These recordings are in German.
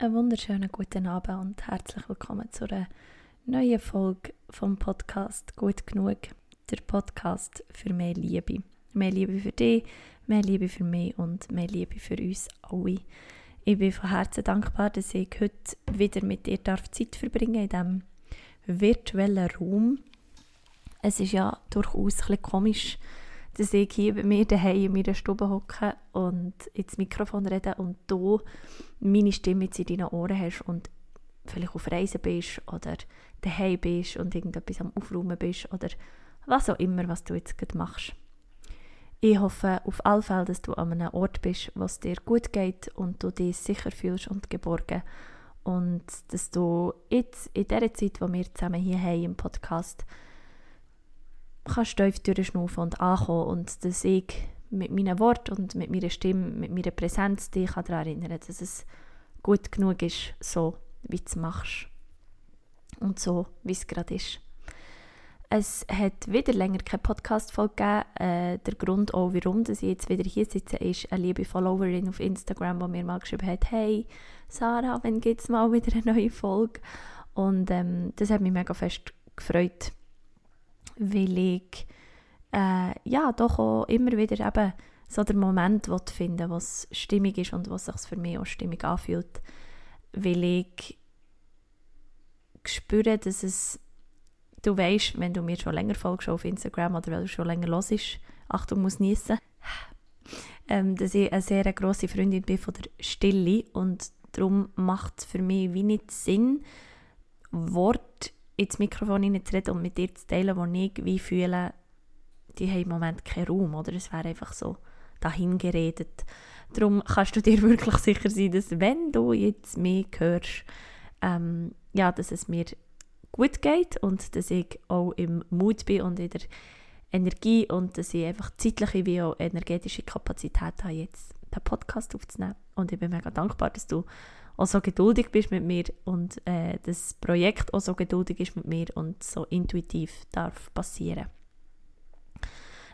Einen wunderschönen guten Abend und herzlich willkommen zu einer neuen Folge vom Podcast Gut genug. Der Podcast für mehr Liebe. Mehr Liebe für dich, mehr Liebe für mich und mehr Liebe für uns alle. Ich bin von Herzen dankbar, dass ich heute wieder mit dir darf Zeit verbringen in diesem virtuellen Raum. Es ist ja durchaus ein komisch, dass ich hier bei mir daheim in meiner Stube hocke und ins Mikrofon rede und du meine Stimme jetzt in deinen Ohren hast und vielleicht auf Reisen bist oder daheim bist und irgendetwas am Aufräumen bist oder was auch immer, was du jetzt gerade machst. Ich hoffe auf alle Fälle, dass du an einem Ort bist, wo es dir gut geht und du dich sicher fühlst und geborgen. Und dass du jetzt in dieser Zeit, wo wir zusammen hier haben im Podcast, kannst tief durchschnaufen und ankommen und dass ich mit meinen Worten und mit meiner Stimme, mit meiner Präsenz dich daran erinnern dass es gut genug ist, so wie du es machst und so, wie es gerade ist. Es hat wieder länger keine Podcast-Folge gegeben. Äh, der Grund auch, warum dass ich jetzt wieder hier sitze, ist eine liebe Followerin auf Instagram, die mir mal geschrieben hat, «Hey, Sarah, wann gibt es mal wieder eine neue Folge?» Und ähm, das hat mich mega fest gefreut, weil ich äh, ja, doch auch immer wieder eben so den Moment finden was stimmig ist und was sich für mich auch stimmig anfühlt, weil ich spüre, dass es, du weißt, wenn du mir schon länger folgst auf Instagram oder weil du schon länger los ist, Achtung, muss niesen, ähm, dass ich eine sehr grosse Freundin bin von der Stille und darum macht es für mich wie nicht Sinn, Wort ins Mikrofon hineinzureden und mit dir zu teilen, wo ich wie fühle, die haben im Moment keinen Raum, oder? Es wäre einfach so dahingeredet. Darum kannst du dir wirklich sicher sein, dass wenn du jetzt mehr hörst, ähm, ja, dass es mir gut geht und dass ich auch im Mut bin und in der Energie und dass ich einfach zeitliche wie auch energetische Kapazität habe, jetzt den Podcast aufzunehmen. Und ich bin mega dankbar, dass du auch so geduldig bist mit mir und äh, das Projekt auch so geduldig ist mit mir und so intuitiv darf passieren.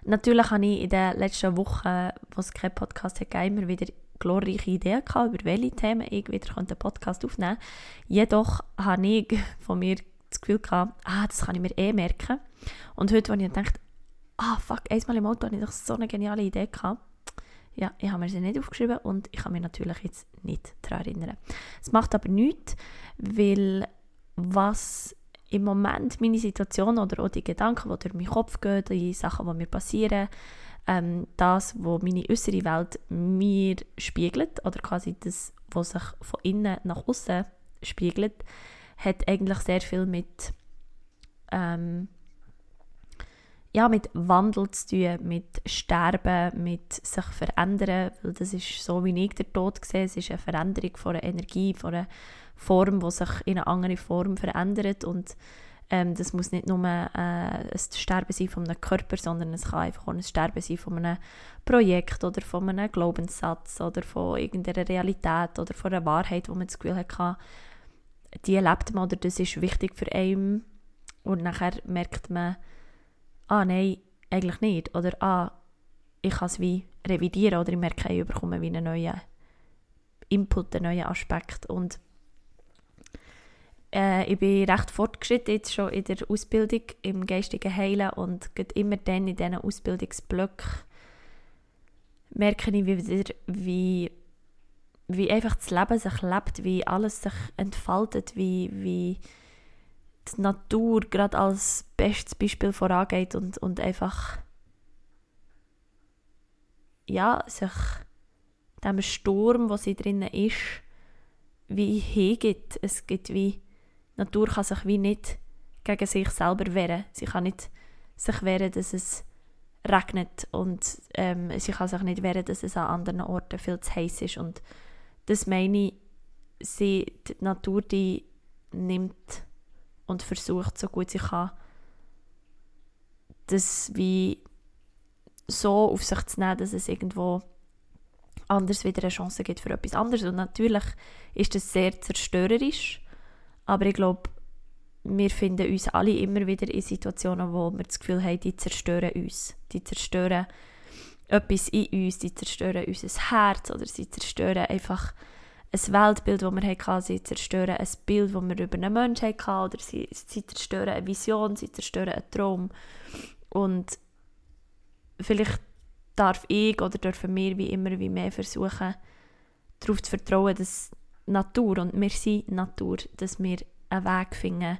Natürlich habe ich in den letzten Wochen, wo es keinen Podcast hat, immer wieder glorreiche Ideen gehabt, über welche Themen ich wieder einen Podcast aufnehmen könnte. Jedoch habe ich von mir das Gefühl gehabt, ah, das kann ich mir eh merken. Und heute, als ich gedacht ah, fuck, einmal im Auto hatte ich doch so eine geniale Idee gehabt, ja, ich habe mir sie nicht aufgeschrieben und ich kann mich natürlich jetzt nicht daran erinnern. Es macht aber nichts, weil was im Moment meine Situation oder auch die Gedanken, die durch meinen Kopf gehen, die Sachen, die mir passieren, ähm, das, was meine äußere Welt mir spiegelt oder quasi das, was sich von innen nach außen spiegelt, hat eigentlich sehr viel mit ähm, ja, mit Wandel zu tun, mit Sterben, mit sich verändern, weil das ist so, wie ich den Tod sehe, es ist eine Veränderung von einer Energie, von einer Form, die sich in eine andere Form verändert. Und ähm, das muss nicht nur äh, ein Sterben sein von einem Körper, sondern es kann einfach auch ein Sterben sein von einem Projekt oder von einem Glaubenssatz oder von irgendeiner Realität oder von einer Wahrheit, wo man das Gefühl hat, die erlebt man oder das ist wichtig für einen. Und nachher merkt man, ah nein, eigentlich nicht. Oder ah, ich kann es wie revidieren oder ich merke, ich bekomme wie einen neuen Input, einen neuen Aspekt. Und äh, ich bin recht fortgeschritten jetzt schon in der Ausbildung im geistigen Heilen und immer dann in diesen Ausbildungsblöcken merke ich wieder, wie, wie einfach das Leben sich lebt, wie alles sich entfaltet, wie, wie die Natur gerade als bestes Beispiel vorangeht und, und einfach ja, sich dem Sturm, wo sie drinnen ist, wie hingibt. Es gibt wie, die Natur kann sich wie nicht gegen sich selber wehren. Sie kann nicht sich wehren, dass es regnet und ähm, sie kann sich nicht wehren, dass es an anderen Orten viel zu heiß ist und das meine ich, sie, die Natur die nimmt und versucht, so gut sie kann, das wie so auf sich zu nehmen, dass es irgendwo anders wieder eine Chance gibt für etwas anderes. Und natürlich ist das sehr zerstörerisch, aber ich glaube, wir finden uns alle immer wieder in Situationen, wo wir das Gefühl haben, die zerstören uns. Die zerstören etwas in uns, die zerstören unser Herz oder sie zerstören einfach ein Weltbild, das wir hatten, sie zerstören ein Bild, das wir über einen Menschen hatten, oder sie, sie zerstören eine Vision, sie zerstören einen Traum. Und vielleicht darf ich oder dürfen wir wie immer wie mehr versuchen, darauf zu vertrauen, dass Natur, und wir sind Natur, dass wir einen Weg finden,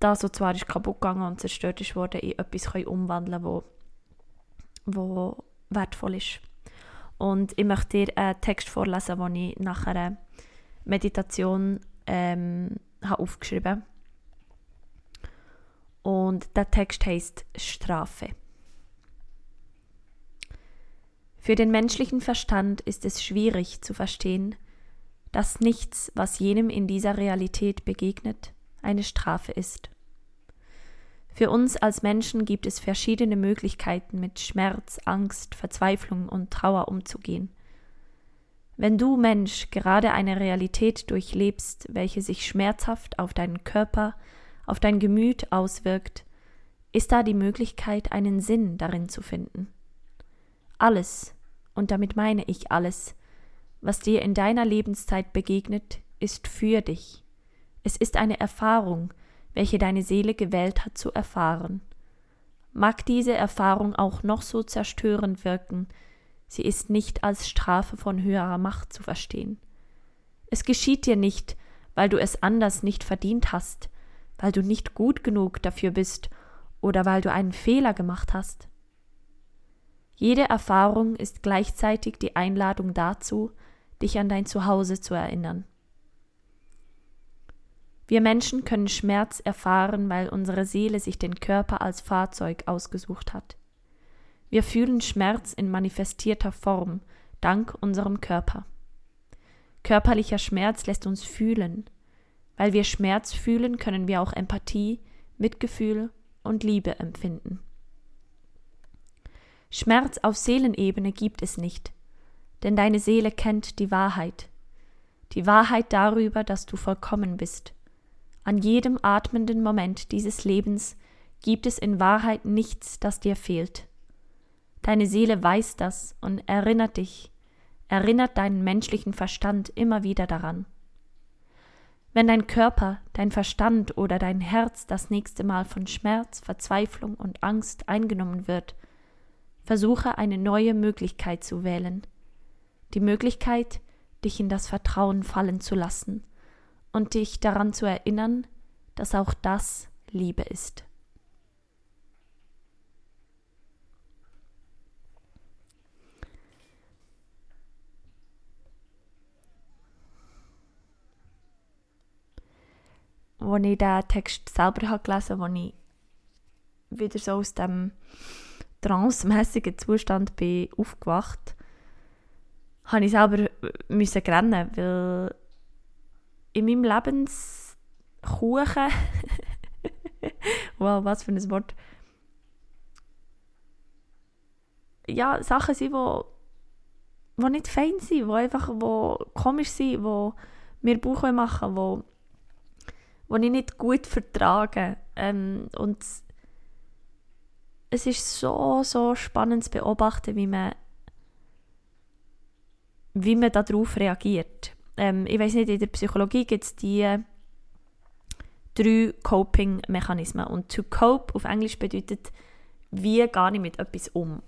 das, was zwar ist kaputt gegangen und zerstört ist worden, in etwas umwandeln können, wo, wo wertvoll ist. Und ich möchte dir einen Text vorlesen, den ich nach einer Meditation ähm, habe aufgeschrieben. Und der Text heißt Strafe. Für den menschlichen Verstand ist es schwierig zu verstehen, dass nichts, was jenem in dieser Realität begegnet, eine Strafe ist. Für uns als Menschen gibt es verschiedene Möglichkeiten, mit Schmerz, Angst, Verzweiflung und Trauer umzugehen. Wenn du Mensch gerade eine Realität durchlebst, welche sich schmerzhaft auf deinen Körper, auf dein Gemüt auswirkt, ist da die Möglichkeit, einen Sinn darin zu finden. Alles, und damit meine ich alles, was dir in deiner Lebenszeit begegnet, ist für dich. Es ist eine Erfahrung, welche deine Seele gewählt hat zu erfahren. Mag diese Erfahrung auch noch so zerstörend wirken, sie ist nicht als Strafe von höherer Macht zu verstehen. Es geschieht dir nicht, weil du es anders nicht verdient hast, weil du nicht gut genug dafür bist oder weil du einen Fehler gemacht hast. Jede Erfahrung ist gleichzeitig die Einladung dazu, dich an dein Zuhause zu erinnern. Wir Menschen können Schmerz erfahren, weil unsere Seele sich den Körper als Fahrzeug ausgesucht hat. Wir fühlen Schmerz in manifestierter Form, dank unserem Körper. Körperlicher Schmerz lässt uns fühlen. Weil wir Schmerz fühlen, können wir auch Empathie, Mitgefühl und Liebe empfinden. Schmerz auf Seelenebene gibt es nicht, denn deine Seele kennt die Wahrheit, die Wahrheit darüber, dass du vollkommen bist, an jedem atmenden Moment dieses Lebens gibt es in Wahrheit nichts, das dir fehlt. Deine Seele weiß das und erinnert dich, erinnert deinen menschlichen Verstand immer wieder daran. Wenn dein Körper, dein Verstand oder dein Herz das nächste Mal von Schmerz, Verzweiflung und Angst eingenommen wird, versuche eine neue Möglichkeit zu wählen. Die Möglichkeit, dich in das Vertrauen fallen zu lassen und dich daran zu erinnern, dass auch das Liebe ist. Als ich diesen Text selber gelesen habe, als ich wieder so aus dem trancemäßigen Zustand bin aufgewacht, habe ich selber müssen rennen, weil in meinem Lebenskuchen, wow, was für ein Wort, ja, Sachen sind, wo, wo nicht fein sind, wo einfach wo komisch sind, wo mir Bauch machen wo, wo ich nicht gut vertrage. Ähm, und es ist so, so spannend zu beobachten, wie man, wie man darauf reagiert ähm, ich weiß nicht, in der Psychologie gibt es die drei Coping-Mechanismen. Und to cope auf Englisch bedeutet, wie gehe ich mit etwas um.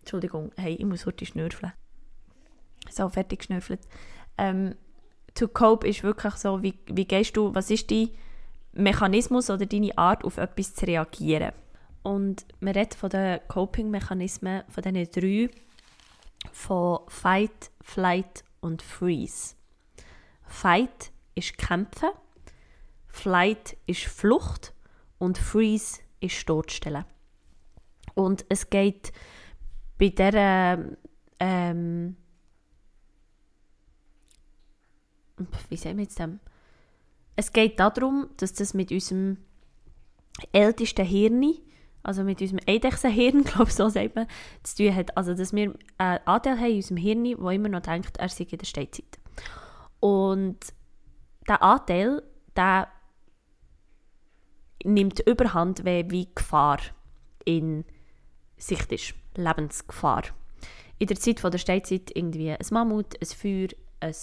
Entschuldigung, hey, ich muss heute schnürfeln. So, fertig geschnürfelt. Ähm, to cope ist wirklich so, wie, wie gehst du, was ist dein Mechanismus oder deine Art, auf etwas zu reagieren. Und man redet von den Coping-Mechanismen, von diesen drei, von Fight, Flight und Freeze. Fight ist Kämpfen, Flight ist Flucht und Freeze ist Totstellen. Und es geht bei dieser ähm, wie sagen wir jetzt dem? Es geht darum, dass das mit unserem ältesten Hirn, also mit unserem Eidechsenhirn, glaube ich, so sagt man, zu tun hat. Also, dass wir einen Anteil haben in unserem Hirn, der immer noch denkt, er sei in der Steinzeit. Und der Anteil, der nimmt überhand, wenn wie Gefahr in Sicht ist, Lebensgefahr. In der Zeit der Steinzeit irgendwie ein Mammut, ein Feuer, ein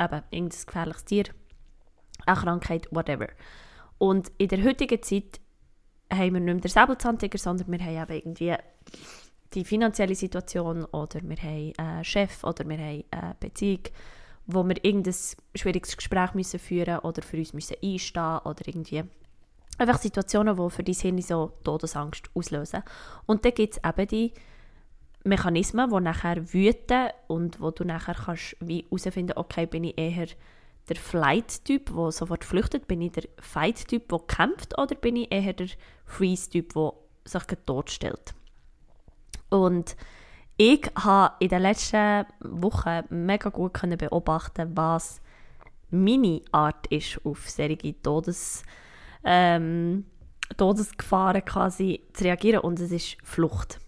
eben irgendein gefährliches Tier, eine Krankheit, whatever. Und in der heutigen Zeit haben wir nicht mehr den Säbelzahntiger, sondern wir haben eben irgendwie die finanzielle Situation oder wir haben einen Chef oder wir haben eine Beziehung, wo wir irgendein schwieriges Gespräch müssen führen oder für uns müssen einstehen oder irgendwie einfach Situationen, die für dein Hirn so Todesangst auslösen. Und dann gibt es eben die Mechanismen, die nachher wüten und wo du nachher kannst wie herausfinden, okay, bin ich eher der Flight-Typ, der sofort flüchtet, bin ich der Fight-Typ, der kämpft oder bin ich eher der Freeze-Typ, der sich totstellt. Und ich habe in den letzten Wochen mega gut beobachten was meine Art ist, auf solche Todes, ähm, Todesgefahren quasi zu reagieren und es ist Flucht.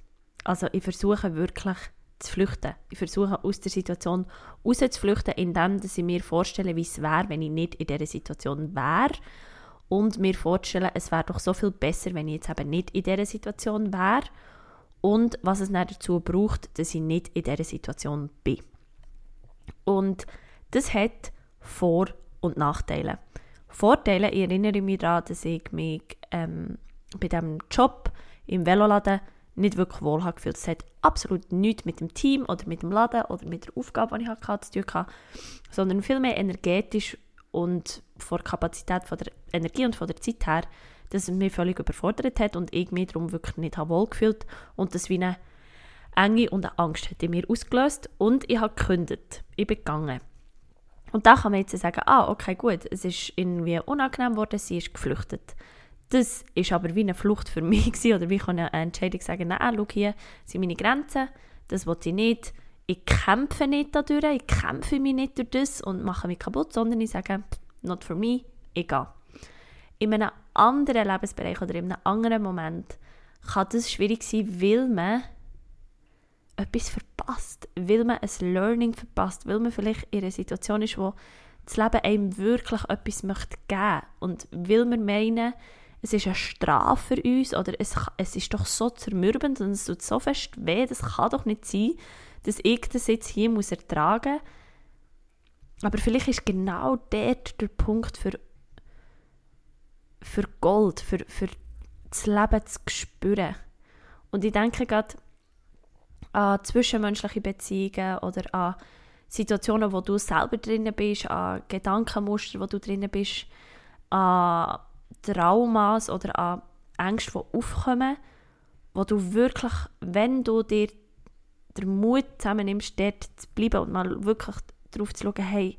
Also ich versuche wirklich zu flüchten. Ich versuche aus der Situation rauszuflüchten, indem ich mir vorstelle, wie es wäre, wenn ich nicht in dieser Situation wäre und mir vorstellen, es wäre doch so viel besser, wenn ich jetzt eben nicht in dieser Situation wäre und was es dann dazu braucht, dass ich nicht in dieser Situation bin. Und das hat Vor- und Nachteile. Vorteile, ich erinnere mich daran, dass ich mich ähm, bei diesem Job im Veloladen nicht wirklich wohl gefühlt. Es hat absolut nichts mit dem Team oder mit dem Laden oder mit der Aufgabe, die ich hatte, zu tun hatte, sondern vielmehr energetisch und von der Kapazität von der Energie und von der Zeit her dass es mich völlig überfordert hat und ich mich darum wirklich nicht wohl gefühlt und das wie eine Enge und eine Angst hat in mir ausgelöst und ich habe gekündigt. Ich bin gegangen. Und da kann man jetzt sagen, ah, okay, gut, es ist irgendwie unangenehm geworden, sie ist geflüchtet. Das ist aber wie eine Flucht für mich gewesen, oder wie kann eine Entscheidung sagen, nein, schau hier sind meine Grenzen, das will ich nicht, ich kämpfe nicht dadurch, ich kämpfe mich nicht durch das und mache mich kaputt, sondern ich sage, not for me, ich gehe. In einem anderen Lebensbereich oder in einem anderen Moment kann das schwierig sein, weil man etwas verpasst, weil man ein Learning verpasst, weil man vielleicht in einer Situation ist, wo das Leben einem wirklich etwas möchte geben und weil wir meinen, es ist eine Strafe für uns oder es, es ist doch so zermürbend und es tut so fest weh, das kann doch nicht sein, dass ich das jetzt hier muss ertragen muss. Aber vielleicht ist genau dort der Punkt für für Gold, für, für das Leben zu spüren. Und ich denke gerade an zwischenmenschliche Beziehungen oder an Situationen, wo du selber drin bist, an Gedankenmuster, wo du drin bist, an Traumas oder an Ängste, die aufkommen, wo du wirklich, wenn du dir den Mut zusammennimmst, dort zu bleiben und mal wirklich darauf zu schauen, hey,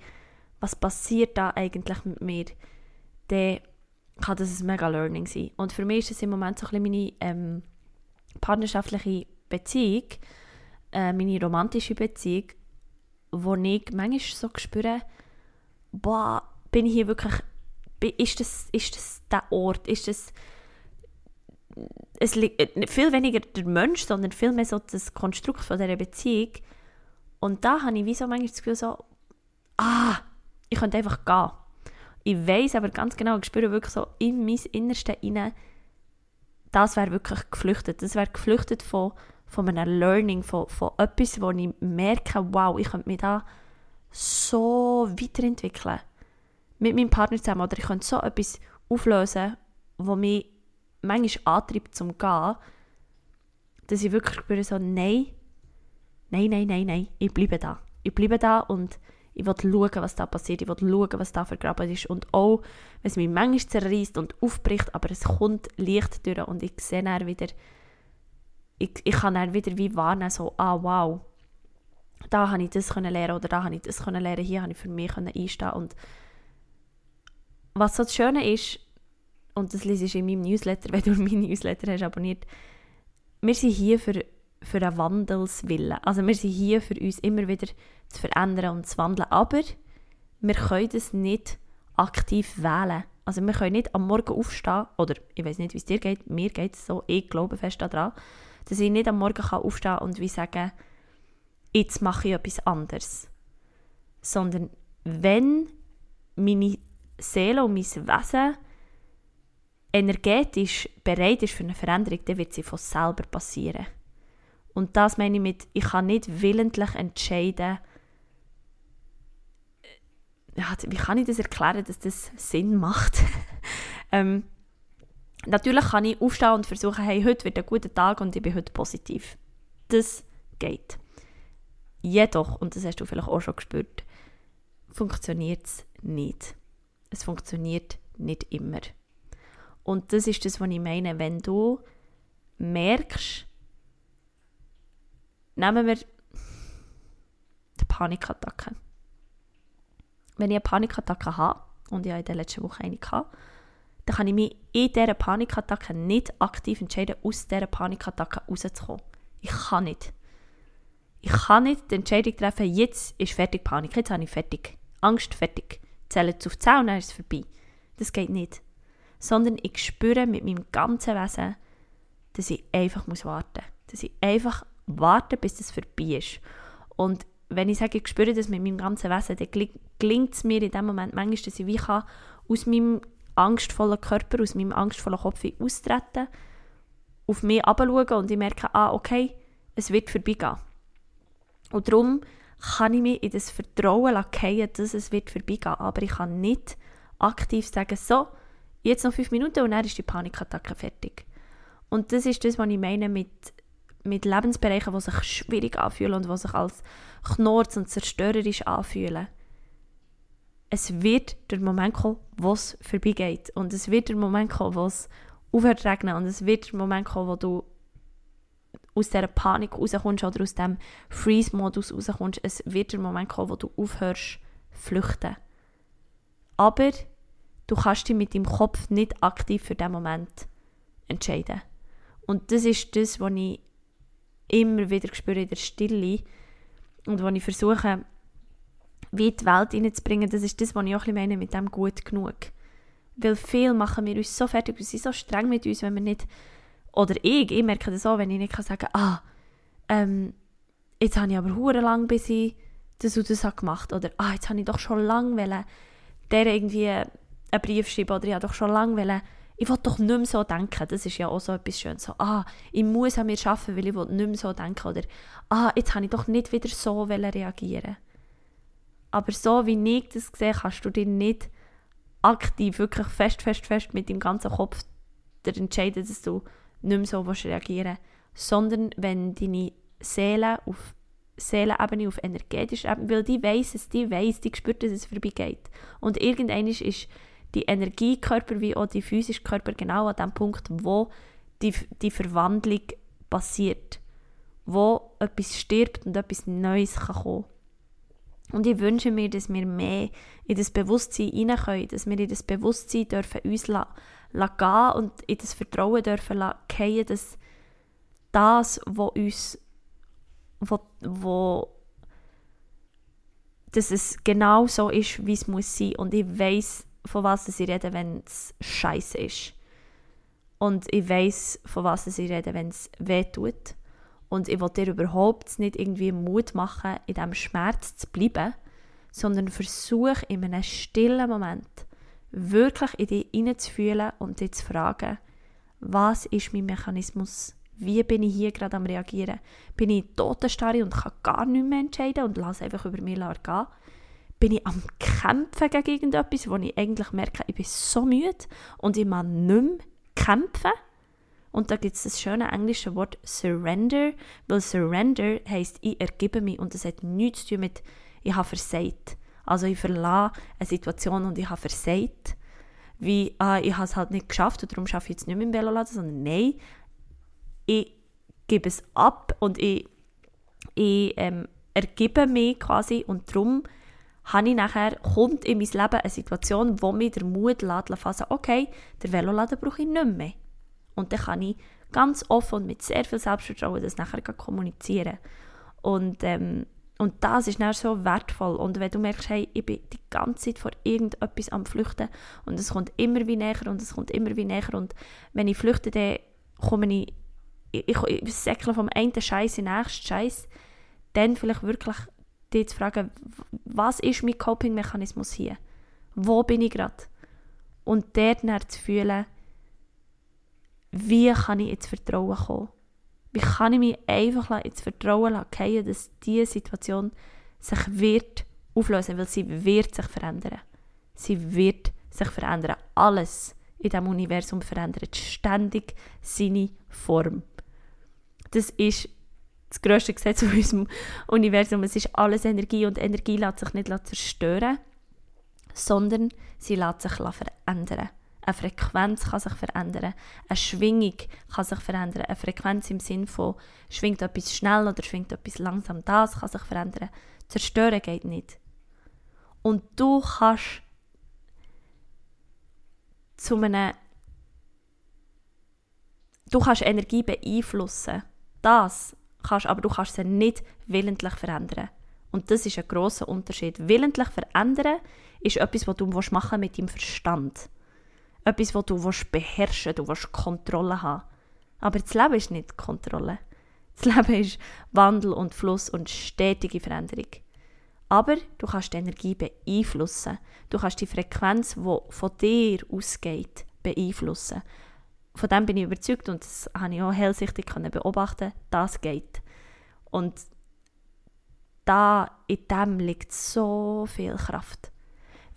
was passiert da eigentlich mit mir, dann kann das ein mega Learning sein. Und für mich ist es im Moment so ein bisschen meine ähm, partnerschaftliche Beziehung, äh, meine romantische Beziehung, wo ich manchmal so spüre, boah, bin ich hier wirklich, ist das, ist das der Ort, ist das, es liegt viel weniger der Mensch, sondern viel mehr so das Konstrukt von dieser Beziehung. Und da habe ich wie so manchmal das Gefühl so, ah, ich könnte einfach gehen. Ich weiß aber ganz genau, ich spüre wirklich so in mein Innerste rein, das wäre wirklich geflüchtet. Das wäre geflüchtet von, von einem Learning, von, von etwas, wo ich merke, wow, ich könnte mich da so weiterentwickeln. Mit meinem Partner zusammen. Oder ich könnte so etwas auflösen, was mich manchmal antreibt zum Gehen, dass ich wirklich spüre, so, nein, nein, nein, nein, nein, ich bleibe da. Ich bleibe da und ich will schauen, was da passiert. Ich will schauen, was da vergraben ist. Und auch, wenn es mich manchmal zerreißt und aufbricht, aber es kommt Licht durch und ich sehe dann wieder, ich, ich kann dann wieder wie warnen, so, ah, wow, da habe ich das lernen oder da habe ich das lernen, hier habe ich für mich können einstehen und was so das Schöne ist, und das lese ich in meinem Newsletter, wenn du meinen Newsletter hast abonniert, wir sind hier für für einen Wandelswillen. Also wir sind hier für uns immer wieder zu verändern und zu wandeln, aber wir können das nicht aktiv wählen. Also wir können nicht am Morgen aufstehen, oder ich weiß nicht, wie es dir geht, mir geht es so, ich glaube fest daran, dass ich nicht am Morgen kann aufstehen und wie sagen, jetzt mache ich etwas anderes. Sondern wenn meine Seele und mein Wesen energetisch bereit ist für eine Veränderung, dann wird sie von selber passieren. Und das meine ich mit, ich kann nicht willentlich entscheiden, ja, wie kann ich das erklären, dass das Sinn macht? ähm, natürlich kann ich aufstehen und versuchen, hey, heute wird ein guter Tag und ich bin heute positiv. Das geht. Jedoch, und das hast du vielleicht auch schon gespürt, funktioniert es nicht. Es funktioniert nicht immer. Und das ist das, was ich meine. Wenn du merkst, nehmen wir die Panikattacke. Wenn ich eine Panikattacke habe, und ich habe in der letzten Woche eine gehabt, dann kann ich mich in dieser Panikattacke nicht aktiv entscheiden, aus dieser Panikattacke rauszukommen. Ich kann nicht. Ich kann nicht die Entscheidung treffen, jetzt ist fertig Panik, jetzt habe ich fertig. Angst, fertig. Zähle jetzt auf 10 und dann ist es vorbei. Das geht nicht. Sondern ich spüre mit meinem ganzen Wesen, dass ich einfach muss warten muss. Dass ich einfach warte, bis es vorbei ist. Und wenn ich sage, ich spüre das mit meinem ganzen Wesen, dann gelingt es mir in dem Moment manchmal, dass ich wie kann, aus meinem angstvollen Körper, aus meinem angstvollen Kopf austreten, auf mich herabschauen und ich merke, ah, okay, es wird vorbeigehen. Und darum kann ich mich in das Vertrauen fallen, dass es wird vorbeigehen. Aber ich kann nicht aktiv sagen, so, jetzt noch fünf Minuten und dann ist die Panikattacke fertig. Und das ist das, was ich meine mit, mit Lebensbereichen, die sich schwierig anfühlen und die sich als Knorz und zerstörerisch anfühlen. Es wird der Moment kommen, wo es vorbeigeht. Und es wird der Moment kommen, wo es aufhört regnen. Und es wird der Moment kommen, wo du aus dieser Panik rauskommst oder aus dem Freeze-Modus rauskommst. Es wird der Moment kommen, wo du aufhörst flüchten. Aber du kannst dich mit deinem Kopf nicht aktiv für diesen Moment entscheiden. Und das ist das, was ich immer wieder spüre in der Stille und was ich versuche, wie in die Welt hineinzubringen. Das ist das, was ich auch ein meine mit dem gut genug. Weil viel machen wir uns so fertig, wir sind so streng mit uns, wenn wir nicht oder ich, ich merke das auch, wenn ich nicht sagen kann, ah, ähm, jetzt habe ich aber hure lang, bis ich das und das habe gemacht Oder, ah, jetzt habe ich doch schon lange wollen, der irgendwie einen Brief schreiben. Oder ich habe doch schon lange wollen, ich will doch nicht mehr so denken. Das ist ja auch so etwas Schönes. So, ah, ich muss an mir arbeiten, weil ich will nicht mehr so denken. Oder, ah, jetzt habe ich doch nicht wieder so reagieren Aber so wie ich das sehe, kannst du dich nicht aktiv, wirklich fest, fest, fest mit deinem ganzen Kopf entscheiden, dass du nicht mehr so reagieren sondern wenn deine Seele auf Seelenebene, auf energetischer Ebene, weil die weiß es, die weiß, die spürt, dass es vorbeigeht. Und irgendwann ist die Energiekörper wie auch die physische Körper genau an dem Punkt, wo die, die Verwandlung passiert, wo etwas stirbt und etwas Neues kann kommen. Und ich wünsche mir, dass wir mehr in das Bewusstsein hinein können, dass wir in das Bewusstsein dürfen uns lassen gehen und in das Vertrauen dürfen fallen, dass das, was uns, wo, wo, dass es genau so ist, wie es muss sein. Und ich weiß, von was ich rede, wenn es scheiße ist. Und ich weiß, von was ich rede, wenn es weh tut. Und ich will dir überhaupt nicht irgendwie Mut machen, in diesem Schmerz zu bleiben, sondern versuche in einem stillen Moment wirklich in dich hineinzufühlen und dich zu fragen, was ist mein Mechanismus? Wie bin ich hier gerade am reagieren? Bin ich Totenstarre und kann gar nicht mehr entscheiden und lasse einfach über mich gehen? Bin ich am Kämpfen gegen irgendetwas, wo ich eigentlich merke, ich bin so müde und ich mag nicht mehr kämpfen? Und da gibt es das schöne englische Wort Surrender, weil Surrender heisst, ich ergebe mich und das hat nichts zu tun mit, ich habe versagt. Also ich verlasse eine Situation und ich habe versagt. Wie, ah, ich habe es halt nicht geschafft und darum schaffe ich jetzt nicht mehr im Veloladen, sondern nein, ich gebe es ab und ich, ich ähm, ergebe mich quasi und darum habe ich nachher, kommt in mein Leben eine Situation, wo mir der Mut lässt, fassen, okay, der Veloladen brauche ich nicht mehr. Und dann kann ich ganz offen und mit sehr viel Selbstvertrauen das nachher kommunizieren. Und ähm, und das ist dann so wertvoll. Und wenn du merkst, hey, ich bin die ganze Zeit vor irgendetwas am Flüchten und es kommt immer wie näher und es kommt immer wie näher und wenn ich flüchte, dann komme ich, ich, ich, ich säckle vom einen Scheiß in den nächsten Scheiß, dann vielleicht wirklich dich zu fragen, was ist mein Coping-Mechanismus hier? Wo bin ich gerade? Und dort dann zu fühlen, wie kann ich ins Vertrauen kommen? Wie kann ich mich einfach ins Vertrauen fallen, dass diese Situation sich wird auflösen, weil sie wird sich verändern. Sie wird sich verändern. Alles in diesem Universum verändert ständig seine Form. Das ist das grösste Gesetz von unserem Universum. Es ist alles Energie und Energie lässt sich nicht zerstören, sondern sie lässt sich verändern. Eine Frequenz kann sich verändern. Eine Schwingung kann sich verändern. Eine Frequenz im Sinn von schwingt etwas schnell oder schwingt etwas langsam. Das kann sich verändern. Zerstören geht nicht. Und du kannst zu einem du kannst Energie beeinflussen. Das kannst, aber du kannst sie nicht willentlich verändern. Und das ist ein großer Unterschied. Willentlich verändern ist etwas, was du machen mit deinem Verstand. Etwas, was du beherrschen willst, du willst Kontrolle haben. Aber das Leben ist nicht Kontrolle. Das Leben ist Wandel und Fluss und stetige Veränderung. Aber du kannst die Energie beeinflussen. Du kannst die Frequenz, die von dir ausgeht, beeinflussen. Von dem bin ich überzeugt und das habe ich auch hellsichtig beobachten das geht. Und da in dem liegt so viel Kraft.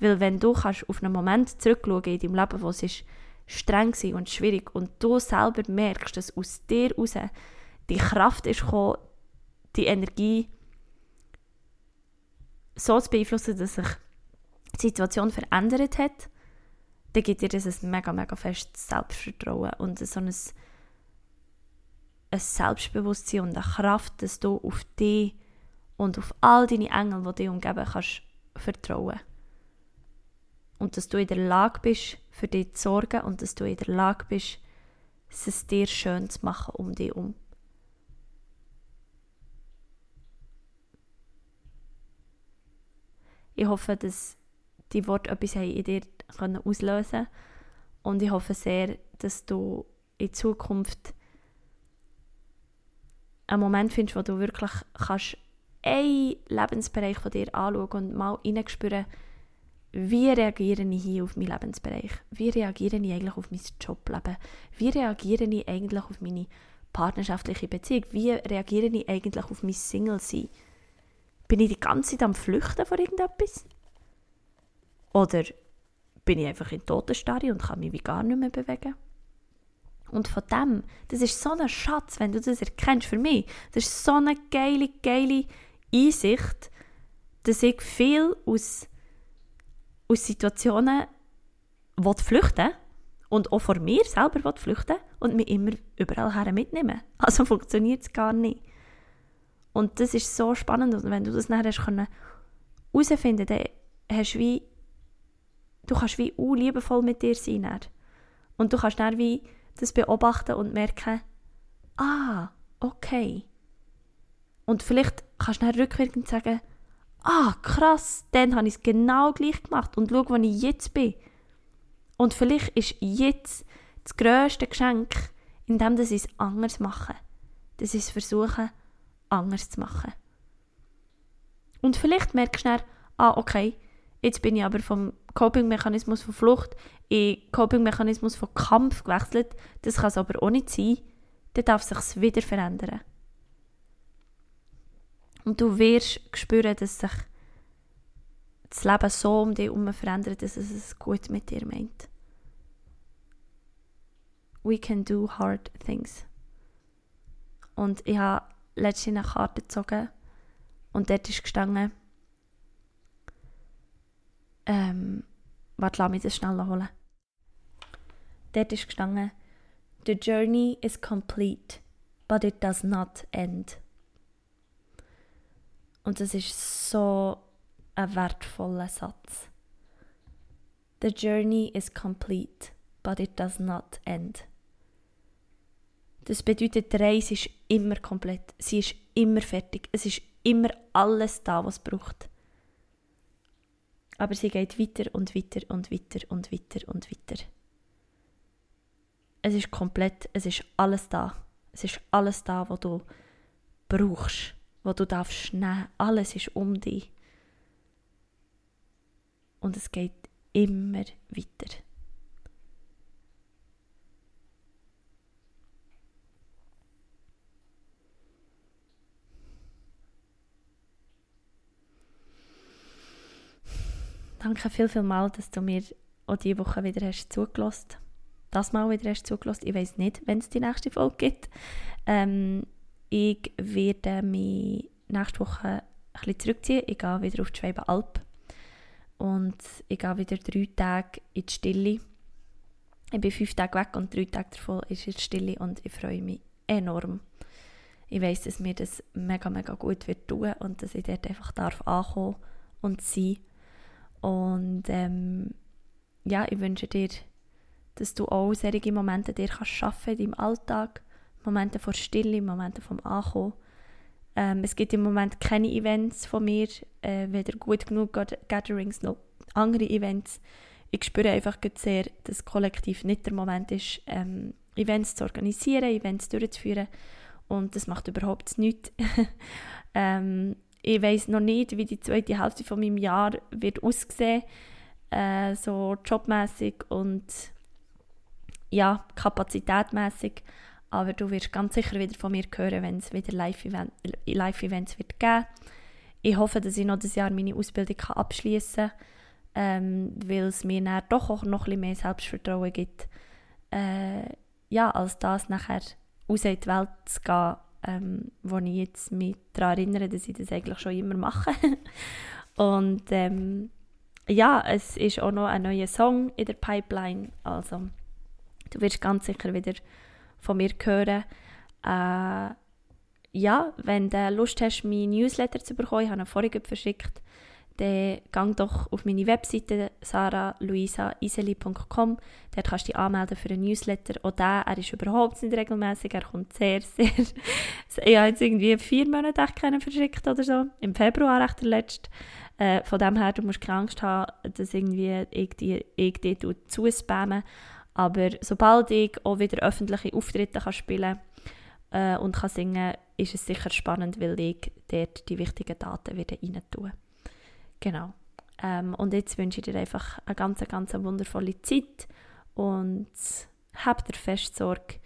Weil wenn du kannst auf einen Moment zurückschauen in deinem Leben, wo es ist streng war und schwierig und du selber merkst, dass aus dir heraus die Kraft ist gekommen, die Energie so zu beeinflussen, dass sich die Situation verändert hat, dann gibt dir das ein mega, mega festes Selbstvertrauen und so ein, ein Selbstbewusstsein und eine Kraft, dass du auf dich und auf all deine Engel, die dich umgeben, kannst vertrauen. Und dass du in der Lage bist, für dich zu sorgen und dass du in der Lage bist, es dir schön zu machen um dich herum. Ich hoffe, dass die Worte etwas in dir auslösen können. Und ich hoffe sehr, dass du in Zukunft einen Moment findest, wo du wirklich kannst einen Lebensbereich von dir anschauen und mal hineinspüren, wie reagiere ich hier auf meinen Lebensbereich? Wie reagiere ich eigentlich auf mein Jobleben? Wie reagiere ich eigentlich auf meine partnerschaftliche Beziehung? Wie reagiere ich eigentlich auf mein Single-Sein? Bin ich die ganze Zeit am Flüchten vor irgendetwas? Oder bin ich einfach in Totenstarre und kann mich wie gar nicht mehr bewegen? Und von dem, das ist so ein Schatz, wenn du das erkennst, für mich, das ist so eine geile, geile Einsicht, dass ich viel aus, aus Situationen flüchten und auch vor mir selber flüchten und mich immer überall her mitnehmen. Also funktioniert es gar nicht. Und das ist so spannend. Und wenn du das nachher hast können dann hast du wie, du kannst wie liebevoll mit dir sein. Dann. Und du kannst dann wie das beobachten und merken, ah, okay. Und vielleicht kannst du dann rückwirkend sagen, ah, krass, dann habe ich es genau gleich gemacht und schau, wo ich jetzt bin. Und vielleicht ist jetzt das grösste Geschenk, indem ich es anders mache. Das ist versuchen, anders zu machen. Und vielleicht merkst du dann, ah, okay, jetzt bin ich aber vom Coping-Mechanismus von Flucht in Coping-Mechanismus von Kampf gewechselt. Das kann es aber auch nicht sein. Dann darf es sich wieder verändern. Und du wirst spüren, dass sich das Leben so um dich herum verändert, dass es es gut mit dir meint. We can do hard things. Und ich habe letztens eine Karte gezogen und dort ist gestanden, ähm, warte, lass mich das schnell holen. Dort ist gestanden, The journey is complete, but it does not end. Und das ist so ein wertvoller Satz. The journey is complete, but it does not end. Das bedeutet, die Reise ist immer komplett. Sie ist immer fertig. Es ist immer alles da, was es braucht. Aber sie geht weiter und weiter und weiter und weiter und weiter. Es ist komplett, es ist alles da. Es ist alles da, was du brauchst, was du darfst nehmen. Alles ist um dich. Und es geht immer weiter. danke viel, viel mal, dass du mir auch diese Woche wieder hast zugelassen das Mal wieder hast zugelassen. Ich weiß nicht, wenn es die nächste Folge gibt. Ähm, ich werde mich nächste Woche ein bisschen zurückziehen. Ich gehe wieder auf die Schwäbenalb. Und ich gehe wieder drei Tage in die Stille. Ich bin fünf Tage weg und drei Tage davon ist in die Stille und ich freue mich enorm. Ich weiß, dass mir das mega, mega gut wird tun und dass ich dort einfach darf ankommen und sein. Und ähm, ja, ich wünsche dir, dass du auch solche Momente dir kannst schaffen in deinem Alltag. Momente von Stille, Momente vom Ankommen. Ähm, es gibt im Moment keine Events von mir, äh, weder gut genug Gatherings noch andere Events. Ich spüre einfach sehr, dass kollektiv nicht der Moment ist, ähm, Events zu organisieren, Events durchzuführen. Und das macht überhaupt nichts. ähm, ich weiß noch nicht, wie die zweite Hälfte von meinem Jahr wird aussehen, äh, so jobmäßig und ja, kapazitätmäßig. Aber du wirst ganz sicher wieder von mir hören, wenn es wieder Live-Events Live wird geben. Ich hoffe, dass ich noch das Jahr meine Ausbildung abschließen kann, ähm, weil es mir dann doch auch noch ein mehr Selbstvertrauen gibt, äh, ja, als das nachher raus in die Welt zu gehen, ähm, wo ich jetzt mich daran erinnere, dass ich das eigentlich schon immer mache. Und ähm, ja, es ist auch noch ein neuer Song in der Pipeline, also du wirst ganz sicher wieder von mir hören. Äh, ja, wenn du Lust hast, mein Newsletter zu bekommen, ich habe ihn vorhin verschickt, dann geh doch auf meine Webseite saraluisaiseli.com. Dort kannst du dich anmelden für einen Newsletter. Auch der, er ist überhaupt nicht regelmäßig, er kommt sehr, sehr... ich habe jetzt irgendwie vier Monate keinen verschickt oder so. Im Februar echt der letzte. Äh, von dem her, du musst keine Angst haben, dass irgendwie ich die, ich. Aber sobald ich auch wieder öffentliche Auftritte kann spielen äh, und kann singen ist es sicher spannend, weil ich dort die wichtigen Daten wieder rein tue. Genau. Ähm, und jetzt wünsche ich dir einfach eine ganz, ganz wundervolle Zeit und hab dir fest Sorge.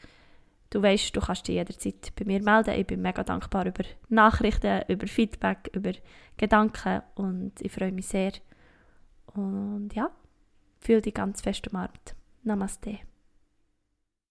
Du weißt, du kannst dich jederzeit bei mir melden. Ich bin mega dankbar über Nachrichten, über Feedback, über Gedanken und ich freue mich sehr. Und ja, fühle dich ganz fest umarmt. Namaste.